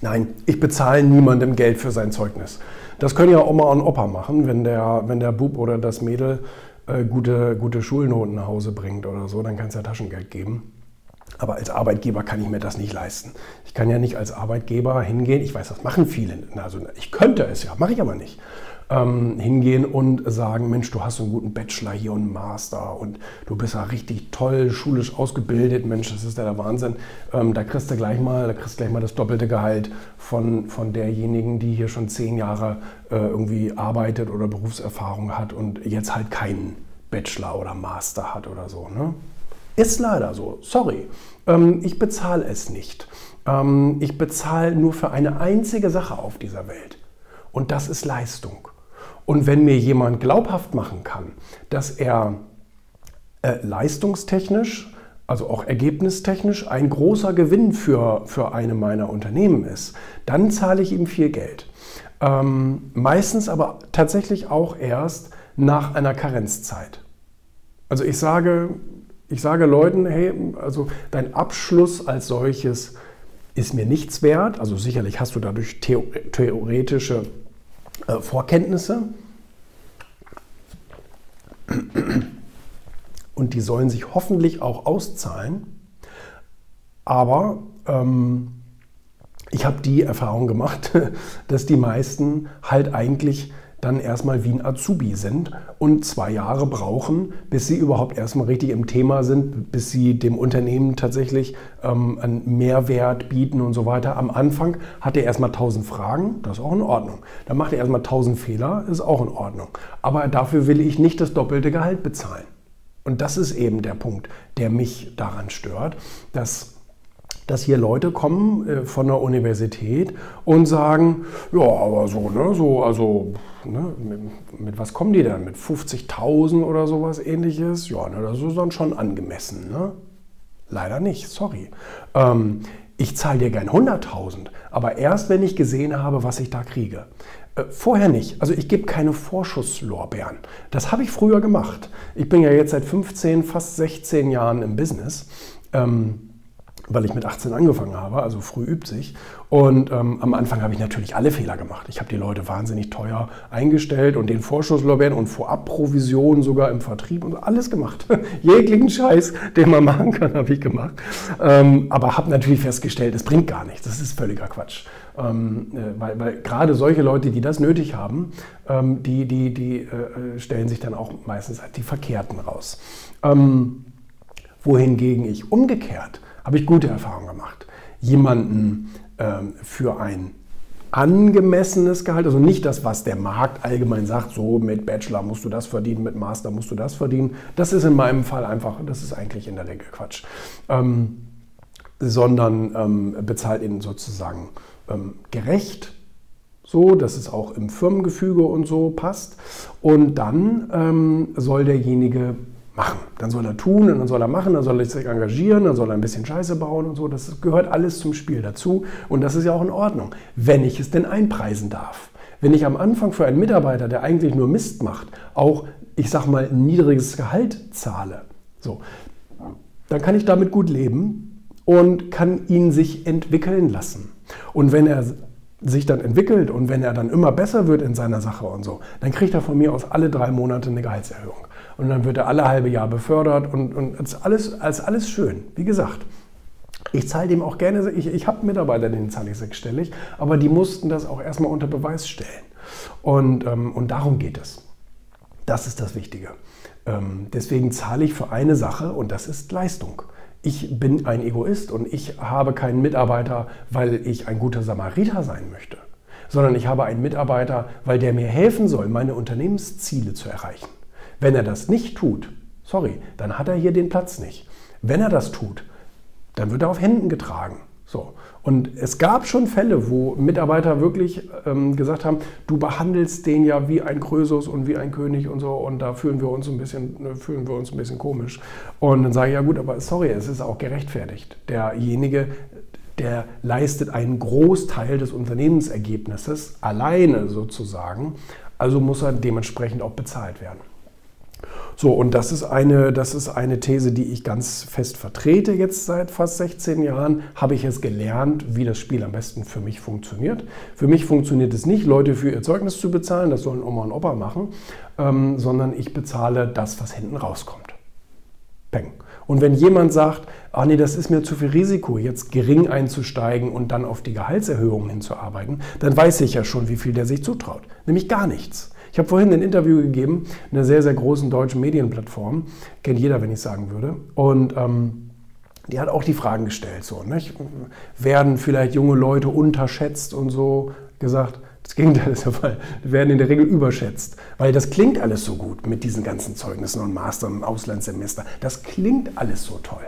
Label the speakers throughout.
Speaker 1: Nein, ich bezahle niemandem Geld für sein Zeugnis. Das können ja Oma und Opa machen, wenn der, wenn der Bub oder das Mädel äh, gute, gute Schulnoten nach Hause bringt oder so, dann kann es ja Taschengeld geben. Aber als Arbeitgeber kann ich mir das nicht leisten. Ich kann ja nicht als Arbeitgeber hingehen, ich weiß, das machen viele, also ich könnte es ja, mache ich aber nicht ähm, hingehen und sagen, Mensch, du hast einen guten Bachelor hier und einen Master und du bist ja richtig toll schulisch ausgebildet, Mensch, das ist ja der Wahnsinn. Ähm, da kriegst du gleich mal, da kriegst gleich mal das doppelte Gehalt von, von derjenigen, die hier schon zehn Jahre äh, irgendwie arbeitet oder Berufserfahrung hat und jetzt halt keinen Bachelor oder Master hat oder so. Ne? Ist leider so. Sorry. Ähm, ich bezahle es nicht. Ähm, ich bezahle nur für eine einzige Sache auf dieser Welt. Und das ist Leistung. Und wenn mir jemand glaubhaft machen kann, dass er äh, leistungstechnisch, also auch ergebnistechnisch, ein großer Gewinn für, für eine meiner Unternehmen ist, dann zahle ich ihm viel Geld. Ähm, meistens aber tatsächlich auch erst nach einer Karenzzeit. Also ich sage, ich sage Leuten, hey, also dein Abschluss als solches ist mir nichts wert. Also sicherlich hast du dadurch theoretische äh, Vorkenntnisse. Und die sollen sich hoffentlich auch auszahlen. Aber ähm, ich habe die Erfahrung gemacht, dass die meisten halt eigentlich dann erstmal wie ein Azubi sind und zwei Jahre brauchen, bis sie überhaupt erstmal richtig im Thema sind, bis sie dem Unternehmen tatsächlich ähm, einen Mehrwert bieten und so weiter. Am Anfang hat er erstmal tausend Fragen, das ist auch in Ordnung. Dann macht er erstmal tausend Fehler, ist auch in Ordnung. Aber dafür will ich nicht das doppelte Gehalt bezahlen. Und das ist eben der Punkt, der mich daran stört, dass dass hier Leute kommen äh, von der Universität und sagen, ja, aber so, ne, so, also, ne, mit, mit, was kommen die denn? Mit 50.000 oder sowas ähnliches? Ja, ne, das ist dann schon angemessen, ne? Leider nicht, sorry. Ähm, ich zahle dir gern 100.000, aber erst wenn ich gesehen habe, was ich da kriege. Äh, vorher nicht. Also ich gebe keine Vorschusslorbeeren. Das habe ich früher gemacht. Ich bin ja jetzt seit 15, fast 16 Jahren im Business. Ähm, weil ich mit 18 angefangen habe, also früh übt sich. Und ähm, am Anfang habe ich natürlich alle Fehler gemacht. Ich habe die Leute wahnsinnig teuer eingestellt und den Vorschusslorbeeren und Vorabprovisionen sogar im Vertrieb und alles gemacht. Jeglichen Scheiß, den man machen kann, habe ich gemacht. Ähm, aber habe natürlich festgestellt, es bringt gar nichts. Das ist völliger Quatsch. Ähm, äh, weil, weil gerade solche Leute, die das nötig haben, ähm, die, die, die äh, stellen sich dann auch meistens halt die Verkehrten raus. Ähm, wohingegen ich umgekehrt habe ich gute Erfahrungen gemacht. Jemanden ähm, für ein angemessenes Gehalt, also nicht das, was der Markt allgemein sagt, so mit Bachelor musst du das verdienen, mit Master musst du das verdienen. Das ist in meinem Fall einfach, das ist eigentlich in der Regel Quatsch. Ähm, sondern ähm, bezahlt ihn sozusagen ähm, gerecht, so dass es auch im Firmengefüge und so passt. Und dann ähm, soll derjenige machen. Dann soll er tun und dann soll er machen, dann soll er sich engagieren, dann soll er ein bisschen Scheiße bauen und so. Das gehört alles zum Spiel dazu und das ist ja auch in Ordnung, wenn ich es denn einpreisen darf. Wenn ich am Anfang für einen Mitarbeiter, der eigentlich nur Mist macht, auch, ich sag mal, ein niedriges Gehalt zahle, so, dann kann ich damit gut leben und kann ihn sich entwickeln lassen. Und wenn er sich dann entwickelt und wenn er dann immer besser wird in seiner Sache und so, dann kriegt er von mir aus alle drei Monate eine Gehaltserhöhung und dann wird er alle halbe Jahr befördert und, und als, alles, als alles schön. Wie gesagt, ich zahle dem auch gerne, ich, ich habe Mitarbeiter, denen zahle ich sechsstellig, aber die mussten das auch erstmal unter Beweis stellen. Und, ähm, und darum geht es. Das ist das Wichtige. Ähm, deswegen zahle ich für eine Sache und das ist Leistung. Ich bin ein Egoist und ich habe keinen Mitarbeiter, weil ich ein guter Samariter sein möchte, sondern ich habe einen Mitarbeiter, weil der mir helfen soll, meine Unternehmensziele zu erreichen. Wenn er das nicht tut, sorry, dann hat er hier den Platz nicht. Wenn er das tut, dann wird er auf Händen getragen. So. Und es gab schon Fälle, wo Mitarbeiter wirklich ähm, gesagt haben, du behandelst den ja wie ein Krösus und wie ein König und so und da fühlen wir uns ein bisschen, äh, fühlen wir uns ein bisschen komisch. Und dann sage ich, ja gut, aber sorry, es ist auch gerechtfertigt. Derjenige, der leistet einen Großteil des Unternehmensergebnisses alleine sozusagen, also muss er dementsprechend auch bezahlt werden. So, und das ist, eine, das ist eine These, die ich ganz fest vertrete. Jetzt seit fast 16 Jahren habe ich es gelernt, wie das Spiel am besten für mich funktioniert. Für mich funktioniert es nicht, Leute für ihr Zeugnis zu bezahlen, das sollen Oma und Opa machen, ähm, sondern ich bezahle das, was hinten rauskommt. Peng. Und wenn jemand sagt, ah nee, das ist mir zu viel Risiko, jetzt gering einzusteigen und dann auf die Gehaltserhöhungen hinzuarbeiten, dann weiß ich ja schon, wie viel der sich zutraut. Nämlich gar nichts. Ich habe vorhin ein Interview gegeben, einer sehr, sehr großen deutschen Medienplattform, kennt jeder, wenn ich sagen würde. Und ähm, die hat auch die Fragen gestellt, so, nicht? werden vielleicht junge Leute unterschätzt und so gesagt. Das Gegenteil ist der Fall. Die werden in der Regel überschätzt, weil das klingt alles so gut mit diesen ganzen Zeugnissen und Master und Auslandssemester. Das klingt alles so toll.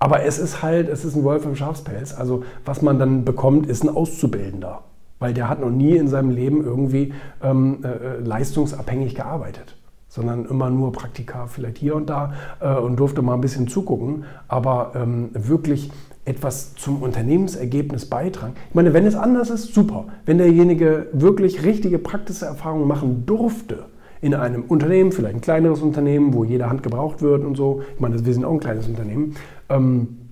Speaker 1: Aber es ist halt, es ist ein Wolf im Schafspelz. Also was man dann bekommt, ist ein Auszubildender, weil der hat noch nie in seinem Leben irgendwie ähm, äh, leistungsabhängig gearbeitet sondern immer nur Praktika vielleicht hier und da äh, und durfte mal ein bisschen zugucken, aber ähm, wirklich etwas zum Unternehmensergebnis beitragen. Ich meine, wenn es anders ist, super. Wenn derjenige wirklich richtige praktische Erfahrungen machen durfte in einem Unternehmen, vielleicht ein kleineres Unternehmen, wo jede Hand gebraucht wird und so, ich meine, wir sind auch ein kleines Unternehmen, ähm,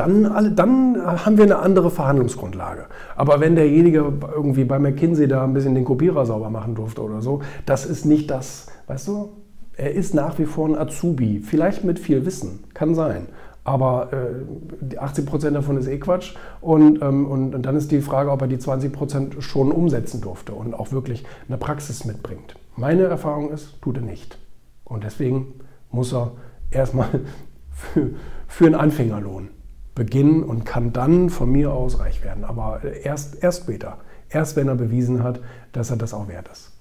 Speaker 1: dann, dann haben wir eine andere Verhandlungsgrundlage. Aber wenn derjenige irgendwie bei McKinsey da ein bisschen den Kopierer sauber machen durfte oder so, das ist nicht das, weißt du, er ist nach wie vor ein Azubi, vielleicht mit viel Wissen, kann sein. Aber äh, 80 Prozent davon ist eh Quatsch. Und, ähm, und, und, dann ist die Frage, ob er die 20 Prozent schon umsetzen durfte und auch wirklich eine Praxis mitbringt. Meine Erfahrung ist, tut er nicht. Und deswegen muss er erstmal für, für einen Anfängerlohn beginnen und kann dann von mir aus reich werden. Aber erst, erst später. Erst wenn er bewiesen hat, dass er das auch wert ist.